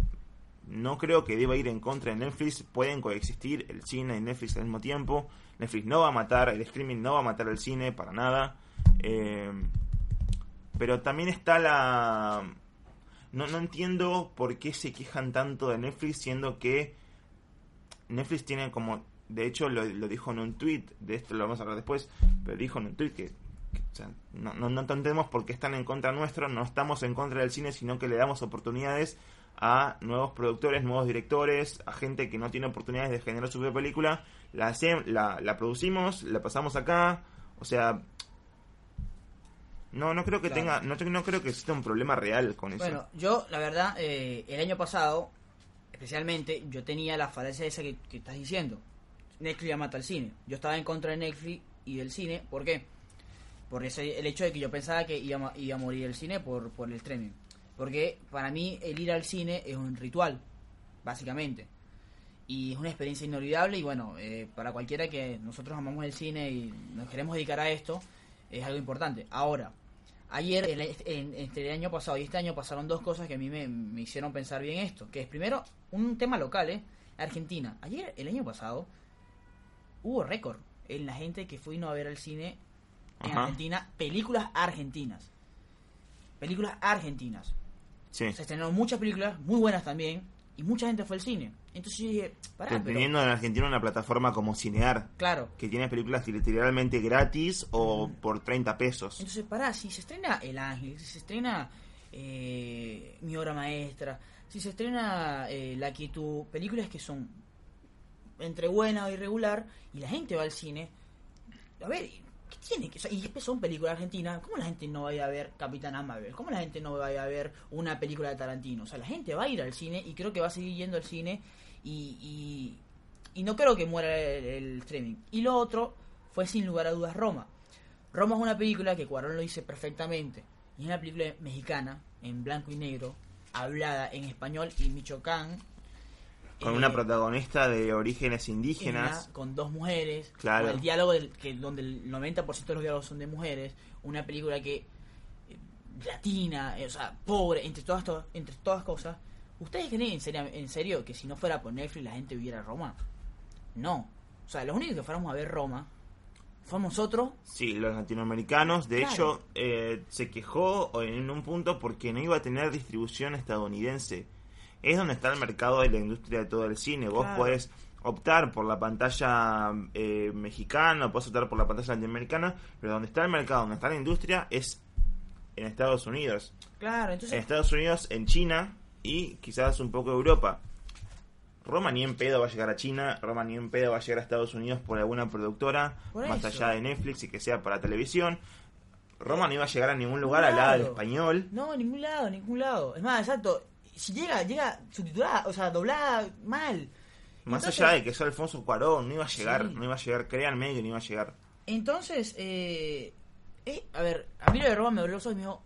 No creo que deba ir en contra de Netflix, pueden coexistir el cine y Netflix al mismo tiempo. Netflix no va a matar, el streaming no va a matar el cine para nada. Eh, pero también está la... No, no entiendo por qué se quejan tanto de Netflix siendo que Netflix tiene como, de hecho lo, lo dijo en un tweet, de esto lo vamos a hablar después, pero dijo en un tweet que, o sea, no, no, no entendemos por qué están en contra nuestro, no estamos en contra del cine, sino que le damos oportunidades a nuevos productores, nuevos directores, a gente que no tiene oportunidades de generar su propia película, la, hace- la, la producimos, la pasamos acá, o sea... No, no creo que Claro. tenga, no, no creo que exista un problema real con eso. Bueno, yo, la verdad, eh, el año pasado, especialmente, yo tenía la falacia esa que, que estás diciendo. Netflix ya mata el cine. Yo estaba en contra de Netflix y del cine. ¿Por qué? Por ese, el hecho de que yo pensaba que iba, iba a morir el cine por, por el streaming. Porque para mí el ir al cine es un ritual, básicamente. Y es una experiencia inolvidable y bueno, eh, para cualquiera que nosotros amamos el cine y nos queremos dedicar a esto, es algo importante. Ahora, ayer, el- en- entre el año pasado y este año pasaron dos cosas que a mí me, me hicieron pensar bien esto. Que es primero, un tema local, ¿eh? Argentina. Ayer, el año pasado, hubo récord en la gente que fue y no a ver al cine en Ajá. Argentina, películas argentinas. Películas argentinas. Sí. Se estrenaron muchas películas, muy buenas también, y mucha gente fue al cine. Entonces yo dije, pará, pero- Teniendo en Argentina una plataforma como Cinear, Claro. que tiene películas literalmente gratis o por 30 pesos. Entonces, pará, si se estrena El Ángel, si se estrena eh, Mi Obra Maestra, si se estrena eh, La Quietud, películas que son entre buena o irregular, y la gente va al cine, a ver, ¿qué tiene? que o sea, y son películas argentinas, ¿cómo la gente no vaya a ver Capitán Marvel? ¿Cómo la gente no vaya a ver una película de Tarantino? O sea, la gente va a ir al cine y creo que va a seguir yendo al cine y, y, no creo que muera el, el streaming. Y lo otro fue sin lugar a dudas Roma. Roma es una película que Cuarón lo dice perfectamente. Y es una película mexicana, en blanco y negro, hablada en español y michoacán. Con eh, una protagonista de orígenes indígenas. una- con dos mujeres, Claro. con el diálogo del, que donde el 90% de los diálogos son de mujeres, una película que eh, latina, eh, o sea, pobre, entre todas to- entre todas cosas. ¿Ustedes creen en serio, en serio que si no fuera por Netflix la gente viviera Roma? No. O sea, los únicos que fuéramos a ver Roma Somos otros. Sí, los latinoamericanos. De Claro. hecho, eh, se quejó en un punto porque no iba a tener distribución estadounidense. Es donde está el mercado de la industria de todo el cine. Vos Claro. podés optar por la pantalla eh, mexicana, podés optar por la pantalla latinoamericana, pero donde está el mercado, donde está la industria, es en Estados Unidos. Claro, En entonces. Estados Unidos, en China y quizás un poco Europa. Roma ni en pedo va a llegar a China, Roma ni en pedo va a llegar a Estados Unidos por alguna productora, Por más eso. allá de Netflix y que sea para televisión. Roma no iba a llegar a ningún lugar Ningún hablada del lado. español. No, en ningún lado, en ningún lado. Es más, exacto. Si llega, llega subtitulada, o sea, doblada mal. Más Entonces- allá de que sea Alfonso Cuarón, no iba a llegar, Sí. no iba a llegar, créanme que no iba a llegar. Entonces, eh, eh, a ver, a mí lo de Roma me abrió los ojos y me dijo,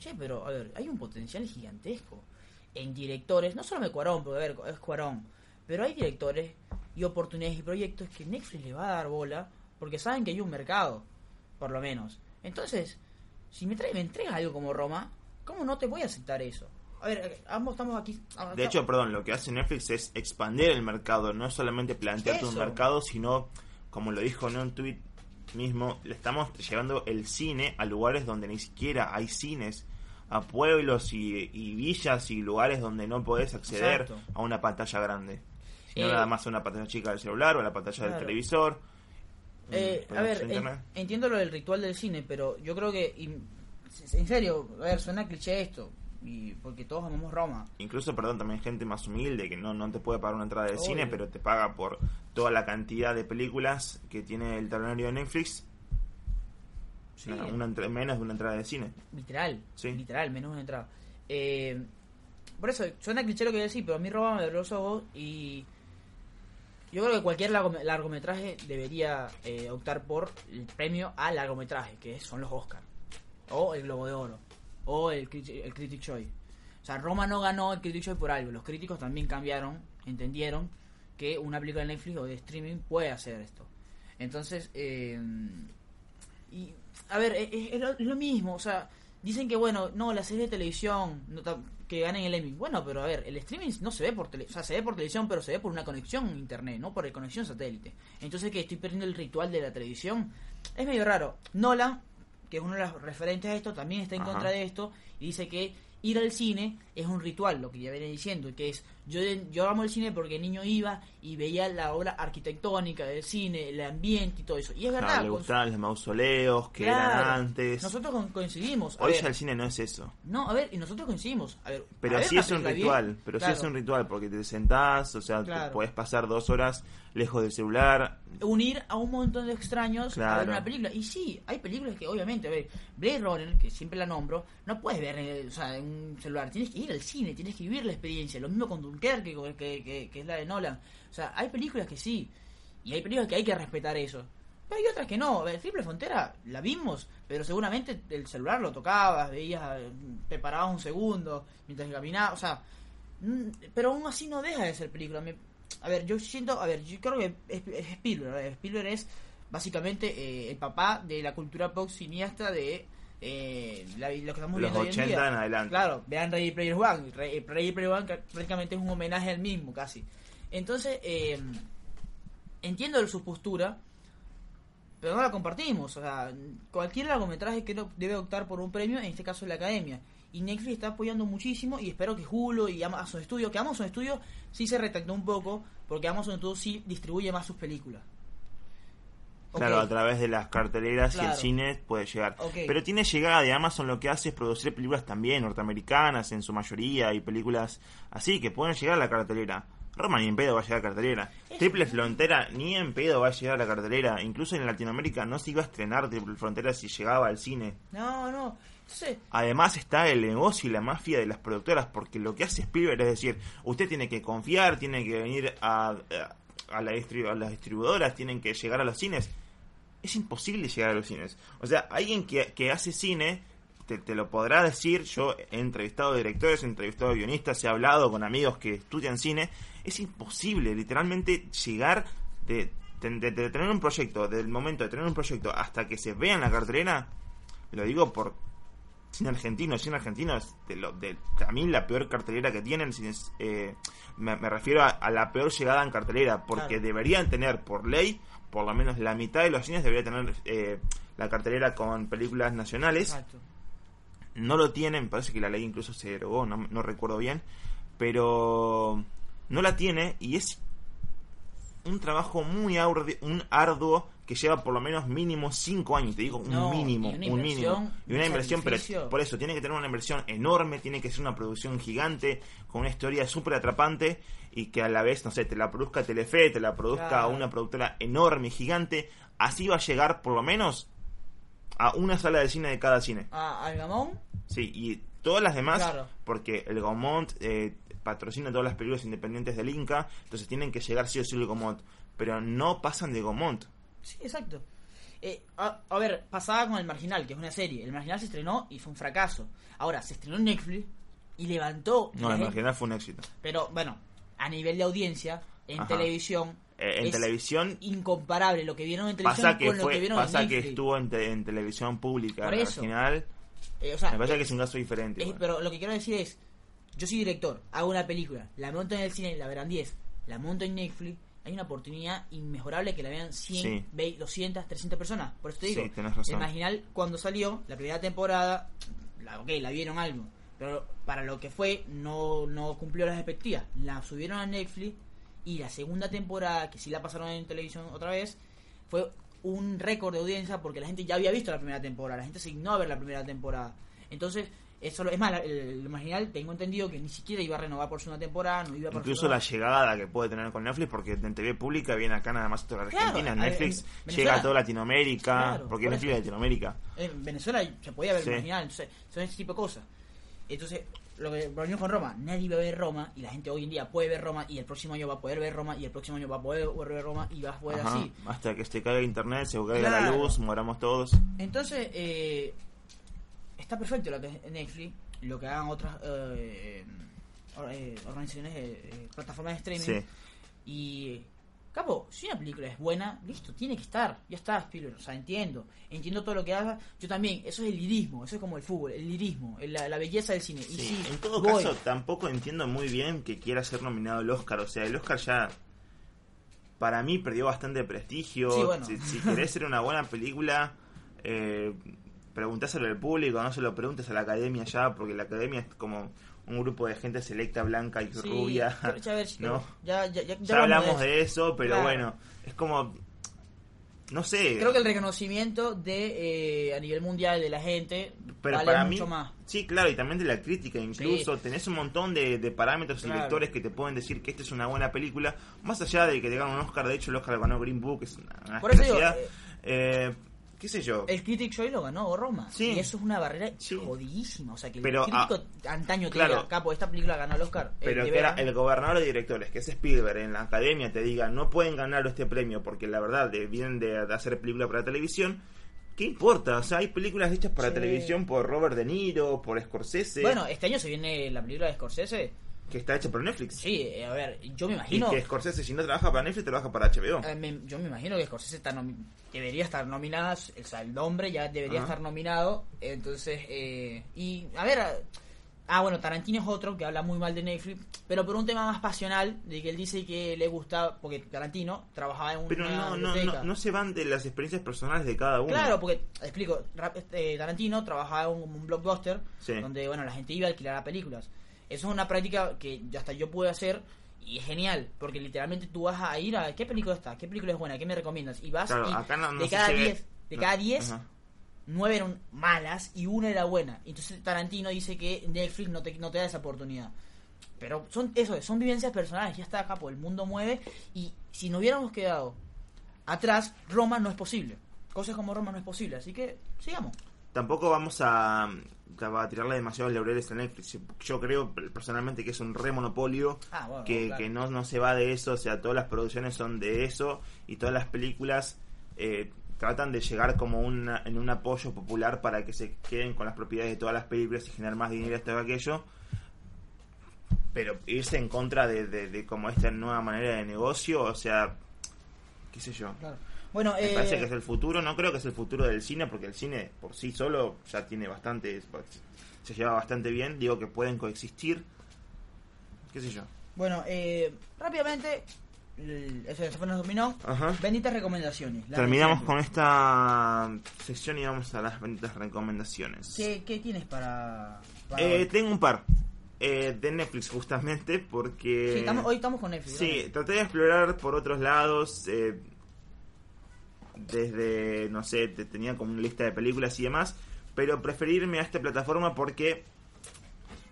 che, pero, a ver, hay un potencial gigantesco en directores, no solo me Cuarón, porque, a ver, es Cuarón, pero hay directores y oportunidades y proyectos que Netflix le va a dar bola porque saben que hay un mercado, por lo menos. Entonces, si me, trae, me entregas algo como Roma, ¿cómo no te voy a aceptar eso? A ver, ambos estamos aquí... De hecho, perdón, lo que hace Netflix es expandir el mercado, no es solamente plantearte un mercado, sino, como lo dijo en un tweet mismo, le estamos llevando el cine a lugares donde ni siquiera hay cines, a pueblos y, y villas y lugares donde no podés acceder Exacto. a una pantalla grande, sino Eh, nada más a una pantalla chica del celular o a la pantalla del televisor. Eh, mm, a ver, en- entiendo lo del ritual del cine, pero yo creo que, y- en serio, a ver, suena cliché esto, y porque todos amamos Roma. Incluso, perdón, también gente más humilde que no, no te puede pagar una entrada de Obvio. cine, pero te paga por toda la cantidad de películas que tiene el talonario de Netflix. Sí, Una, una menos de una entrada de cine. literal, Sí. literal, menos una entrada. Eh, por eso, suena cliché lo que voy a decir, pero a mí Roma me abrió los ojos y yo creo que cualquier largome- largometraje debería eh, optar por el premio a largometraje, que son los Oscars, o el Globo de Oro, o el, el Critic Choice. O sea, Roma no ganó el Critic Choice por algo, los críticos también cambiaron, entendieron que una película de Netflix o de streaming puede hacer esto. Entonces, eh, y a ver, es, es lo, es lo mismo, o sea, dicen que bueno, no, la serie de televisión no que ganen el Emmy. Bueno, pero a ver, el streaming no se ve por tele, o sea, se ve por televisión, pero se ve por una conexión internet, no por conexión satélite. Entonces que estoy perdiendo el ritual de la televisión, es medio raro. Nolan, que es uno de los referentes a esto, también está en Ajá. contra de esto y dice que ir al cine es un ritual, lo que ya viene diciendo, que es yo yo amo el cine porque el niño iba y veía la obra arquitectónica del cine, el ambiente y todo eso. Y es verdad, le con- gustaban los mausoleos que Claro. eran antes. Nosotros coincidimos. A Hoy ver, ya el cine no es eso. No, a ver, y nosotros coincidimos. A ver, Pero a ver sí es un ritual, bien, pero claro, sí es un ritual porque te sentás, o sea, Claro. podés pasar dos horas lejos del celular. Unir a un montón de extraños a ver una película. Y sí, hay películas que obviamente, a ver, Blade Runner, que siempre la nombro, no puedes ver en, el- o sea, en un celular. Tienes que ir al cine, tienes que vivir la experiencia. Lo mismo con Dunkerque, que, que, que, es la de Nolan. O sea, hay películas que sí. Y hay películas que hay que respetar eso. Pero hay otras que no. Triple Frontera la vimos, pero seguramente el celular lo tocabas, veías, te parabas un segundo mientras caminabas. O sea, mm, pero aún así no deja de ser película. A ver, yo siento, a ver, yo creo que es, es Spielberg. Spielberg es básicamente eh, el papá de la cultura pop cineasta de eh, la- lo que estamos Los viendo hoy en 80 día. en adelante. Claro, vean Ready Player One. Re- Ready Player One que prácticamente es un homenaje al mismo, casi. Entonces, eh, entiendo su postura, pero no la compartimos. O sea, cualquier largometraje creo debe optar por un premio, en este caso la academia. Y Netflix está apoyando muchísimo y espero que Hulu y Amazon Studio, que Amazon Studio sí se retractó un poco, porque Amazon Studio sí distribuye más sus películas. Claro, a través de las carteleras y el cine puede llegar. Pero tiene llegada de Amazon, lo que hace es producir películas también norteamericanas en su mayoría y películas así que pueden llegar a la cartelera. Roma ni en pedo va a llegar a la cartelera. Eso. Triple Frontera ni en pedo va a llegar a la cartelera. Incluso en Latinoamérica no se iba a estrenar Triple Frontera si llegaba al cine. No, no. Entonces, Además está el negocio y la mafia de las productoras, porque lo que hace Spielberg es decir, usted tiene que confiar, tiene que venir a, a, la distribu- a las distribuidoras, tienen que llegar a los cines. Es imposible llegar a los cines. O sea, alguien que, que hace cine te, te lo podrá decir, yo he entrevistado directores, he entrevistado guionistas, he hablado con amigos que estudian cine, es imposible literalmente llegar de, de- de- de tener un proyecto, del momento de tener un proyecto hasta que se vea en la cartelera, lo digo por cine argentino. Cine argentino es de lo, de, mí la peor cartelera que tienen. Eh, me, refiero a, la peor llegada en cartelera, porque deberían tener por ley, por lo menos la mitad de los cines debería tener eh, la cartelera con películas nacionales. No lo tienen, parece que la ley incluso se derogó, no, no recuerdo bien, pero no la tiene y es un trabajo muy un arduo que lleva por lo menos mínimo 5 años, te digo, un mínimo, un mínimo. Y una inversión, pero por eso tiene que tener una inversión enorme, tiene que ser una producción gigante, con una historia súper atrapante y que a la vez, no sé, te la produzca Telefe, te la produzca una productora enorme, gigante. Así va a llegar por lo menos a una sala de cine de cada cine. ¿A Gamón? Sí, y todas las demás, porque el Gaumont eh, patrocina todas las películas independientes del Inca, entonces tienen que llegar sí o sí al Gaumont, pero no pasan de Gaumont. Sí, exacto. Eh, a, ver, pasaba con El Marginal, que es una serie. El Marginal se estrenó y fue un fracaso. Ahora, se estrenó en Netflix y levantó... No, El Marginal fue un éxito. Pero, bueno, a nivel de audiencia, en televisión... Eh, en televisión... Incomparable lo que vieron en televisión con lo que vieron pasa que estuvo en, televisión pública. Por eso. Marginal... Eh, me parece que es un caso diferente. pero lo que quiero decir es, yo soy director, hago una película, la monto en el cine, la verán 10, la monto en Netflix hay una oportunidad inmejorable que la vean 100, 200, 300 personas. Por eso te digo, el marginal cuando salió, la primera temporada, la, ok, la vieron algo, pero para lo que fue, no, no cumplió las expectativas. La subieron a Netflix y la segunda temporada, que sí la pasaron en televisión otra vez, fue un récord de audiencia porque la gente ya había visto la primera temporada, la gente se ignora ver la primera temporada. Entonces, eso es más, el, marginal tengo entendido que ni siquiera iba a renovar por una temporada, no iba Incluso la llegada que puede tener con Netflix, porque en TV pública viene acá nada más toda la Argentina, Netflix llega a toda Latinoamérica, porque Netflix es Latinoamérica. En Venezuela se podía ver el marginal, entonces son ese tipo de cosas. Entonces, lo que volvimos con Roma, nadie va a ver Roma y la gente hoy en día puede ver Roma y el próximo año va a poder ver Roma y el próximo año va a poder ver Roma y va a poder así. Hasta que se caiga internet, se caiga la luz, moramos todos. Entonces, eh, está perfecto lo que es Netflix lo que hagan otras eh, eh, organizaciones, eh, plataformas de streaming. Y, capo, si una película es buena, listo, tiene que estar. Ya está, Spielberg. O sea, entiendo. Entiendo todo lo que haga. Yo también, eso es el lirismo, eso es como el fútbol, el lirismo, la, belleza del cine. Y en todo caso, tampoco entiendo muy bien que quiera ser nominado el Oscar. O sea, el Oscar ya para mí perdió bastante prestigio. si, si, querés ser una buena película, eh, preguntáselo al público, no se lo preguntes a la academia ya, porque la academia es como un grupo de gente selecta, blanca y rubia. Ya, ya, ya, ya, hablamos de eso, pero bueno, es como. No sé. Creo que el reconocimiento de eh, a nivel mundial de la gente pero para mucho mí, más. Sí, claro, y también de la crítica. Incluso tenés un montón de, parámetros y lectores que te pueden decir que esta es una buena película. Más allá de que te ganen un Oscar, de hecho, el Oscar ganó Green Book, es una, Por eso eh, eh, qué sé yo. El Critic Choice lo ganó Roma. Sí. Y eso es una barrera jodidísima. O sea, que el crítico antaño te diga, capo, esta película ganó el Oscar. Pero que era el gobernador de directores, que es Spielberg, en la academia te diga, no pueden ganar este premio porque la verdad vienen de, hacer película para televisión. ¿Qué importa? O sea, hay películas hechas para televisión por Robert De Niro, por Scorsese. Bueno, este año se viene la película de Scorsese que está hecha por Netflix. Sí, eh, a ver, yo me imagino. Y que Scorsese, si no trabaja para Netflix, trabaja para HBO. Eh, yo me imagino que Scorsese está debería estar o sea, el nombre ya debería estar nominado. Entonces, eh, y a ver. Ah, bueno, Tarantino es otro que habla muy mal de Netflix, pero por un tema más pasional, de que él dice que le gusta, porque Tarantino trabajaba en un. Pero no, no, no, no, se van de las experiencias personales de cada uno. Claro, porque, explico, este, Tarantino trabajaba en un, blockbuster, donde, bueno, la gente iba a alquilar películas. Eso es una práctica que hasta yo puedo hacer y es genial, porque literalmente tú vas a ir a qué película está, qué película es buena, qué me recomiendas y vas y de, cada 10, de cada 10 nueve eran malas y una era buena. Entonces Tarantino dice que Netflix no te, no te da esa oportunidad. Pero son eso, son vivencias personales, ya está acá, pues el mundo mueve y si no hubiéramos quedado atrás, Roma no es posible. Cosas como Roma no es posible, así que sigamos. Tampoco vamos a a tirarle demasiado laureles a Netflix. Yo creo personalmente que es un re monopolio, ah, que, que no, no se va de eso, o sea, todas las producciones son de eso y todas las películas eh, tratan de llegar como una, en un apoyo popular para que se queden con las propiedades de todas las películas y generar más dinero esto aquello. Pero irse en contra de, de, como esta nueva manera de negocio, o sea, qué sé yo. Bueno, Me eh, parece que es el futuro, no creo que es el futuro del cine, porque el cine por sí solo ya tiene bastante, se lleva bastante bien, digo que pueden coexistir, qué sé yo. bueno eh, rápidamente, eso ya nos dominó. Ajá. Benditas recomendaciones. Terminamos con esta sección y vamos a las benditas recomendaciones. ¿Qué, qué tienes para.? para Eh, tengo un par eh, de Netflix justamente porque... Sí, estamos- hoy estamos con Netflix. Sí, ¿no? traté de explorar por otros lados. eh, desde, no sé, te- tenía como una lista de películas y demás. Pero preferí irme a esta plataforma porque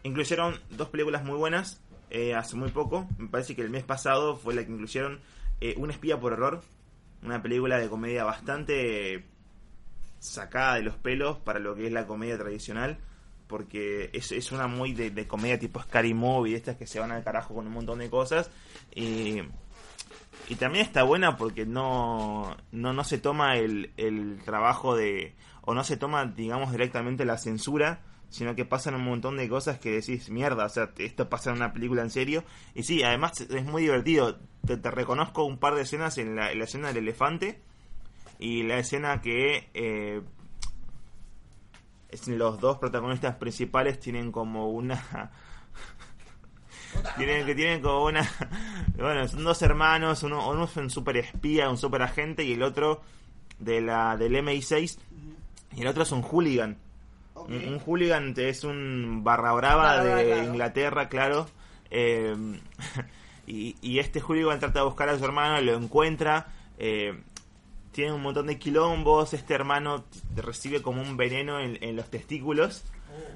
incluyeron dos películas muy buenas eh, hace muy poco. Me parece que el mes pasado fue la que incluyeron eh, Un espía por error. Una película de comedia bastante sacada de los pelos para lo que es la comedia tradicional. Porque es, es una muy de, de comedia tipo Scary Movie, estas que se van al carajo con un montón de cosas. Y también está buena porque no, no, no se toma el, el trabajo de. o no se toma, digamos, directamente la censura, sino que pasan un montón de cosas que decís, mierda, o sea, esto pasa en una película en serio. Y sí, además es muy divertido. Te, reconozco un par de escenas en la, en la escena del elefante y la escena que. eh, los dos protagonistas principales tienen como una tienen que tienen como una bueno son dos hermanos uno, uno es un super espía un super agente y el otro de la del MI6 y el otro es un hooligan. Un, un hooligan es un barra brava de claro. Inglaterra claro. Eh, y, y este hooligan trata de buscar a su hermano lo encuentra eh, tiene un montón de quilombos este hermano recibe como un veneno en, en los testículos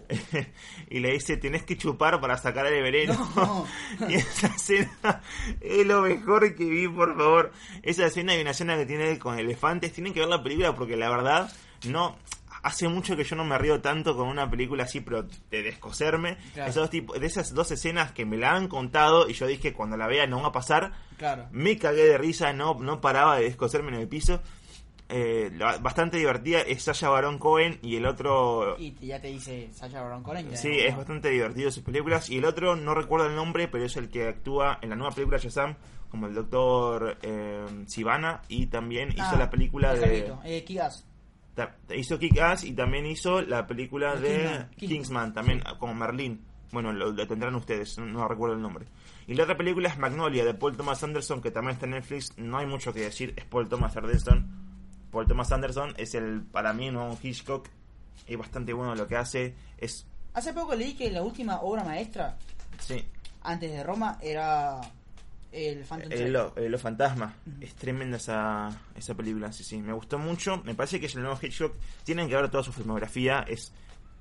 y le dice tenés que chupar para sacar el veneno No. y esa escena es lo mejor que vi por favor esa escena y una escena que tiene con elefantes tienen que ver la película porque la verdad no hace mucho que yo no me río tanto con una película así pero de descoserme Claro. esos tipos de esas dos escenas que me la han contado y yo dije cuando la vea no va a pasar Claro. me cagué de risa, no, no paraba de descoserme en el piso. Eh, bastante divertida es Sasha Baron Cohen y el otro... Y ya te dice Sacha Baron Cohen. Sí, es bastante divertido sus películas. Y el otro, no recuerdo el nombre, pero es el que actúa en la nueva película Shazam, como el doctor eh, Sivana. Y también hizo Ah, la película el de... Eh, ta- Hizo Kick-Ass y también hizo la película De de Kingsman. Kingsman, también como Merlín. Bueno, lo, lo tendrán ustedes, no, no recuerdo el nombre. Y la otra película es Magnolia, de Paul Thomas Anderson, que también está en Netflix. No hay mucho que decir, es Paul Thomas Anderson. Paul Thomas Anderson es el, para mí, nuevo Hitchcock. Es bastante bueno lo que hace. Es, Hace poco leí que la última obra maestra, sí, antes de Roma, era el Phantom el, lo-. Es tremenda esa, esa película, sí, sí. Me gustó mucho. Me parece que es el nuevo Hitchcock. Tienen que ver toda su filmografía. Es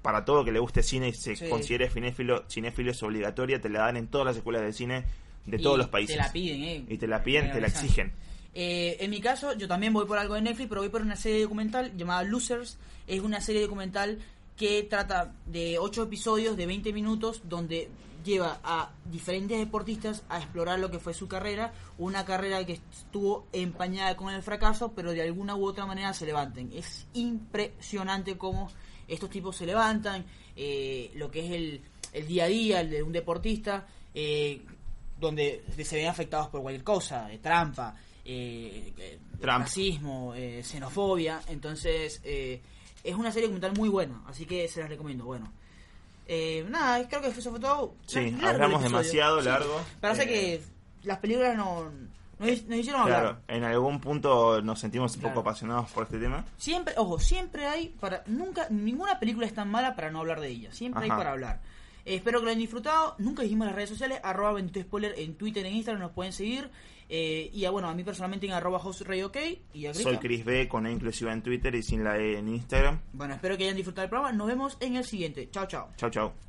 para todo que le guste cine y se Sí. considere cinéfilo, cinéfilo es obligatoria. Te la dan en todas las escuelas de cine de Y todos los países. Te la piden, ¿eh? Y te la piden, te la exigen. Eh, en mi caso, yo también voy por algo de Netflix, pero voy por una serie documental llamada Losers. Es una serie documental que trata de 8 episodios de 20 minutos donde lleva a diferentes deportistas a explorar lo que fue su carrera, una carrera que estuvo empañada con el fracaso, pero de alguna u otra manera se levanten. Es impresionante cómo estos tipos se levantan, eh, lo que es el, el día a día el de un deportista, eh, donde se ven afectados por cualquier cosa, trampa, eh, eh, racismo, eh, xenofobia. Entonces, eh, es una serie documental muy buena, así que se las recomiendo. Bueno, eh, nada, creo que eso fue todo. Sí, hablamos demasiado Sí, largo. Parece Eh, que las películas no, no, nos hicieron hablar. Claro, en algún punto nos sentimos un Claro. poco apasionados por este tema. Siempre, ojo, siempre hay para nunca ninguna película es tan mala para no hablar de ella. Siempre hay para hablar. Eh, espero que lo hayan disfrutado. Nunca dijimos las redes sociales, arroba Spoiler en Twitter, en Instagram, nos pueden seguir. Eh, y a, bueno, a mí personalmente en arroba host Rey OK. Y a Soy. Chris B con E inclusiva en Twitter y sin la E en Instagram. Bueno, espero que hayan disfrutado del programa. Nos vemos en el siguiente. Chao, chao. Chau, chau.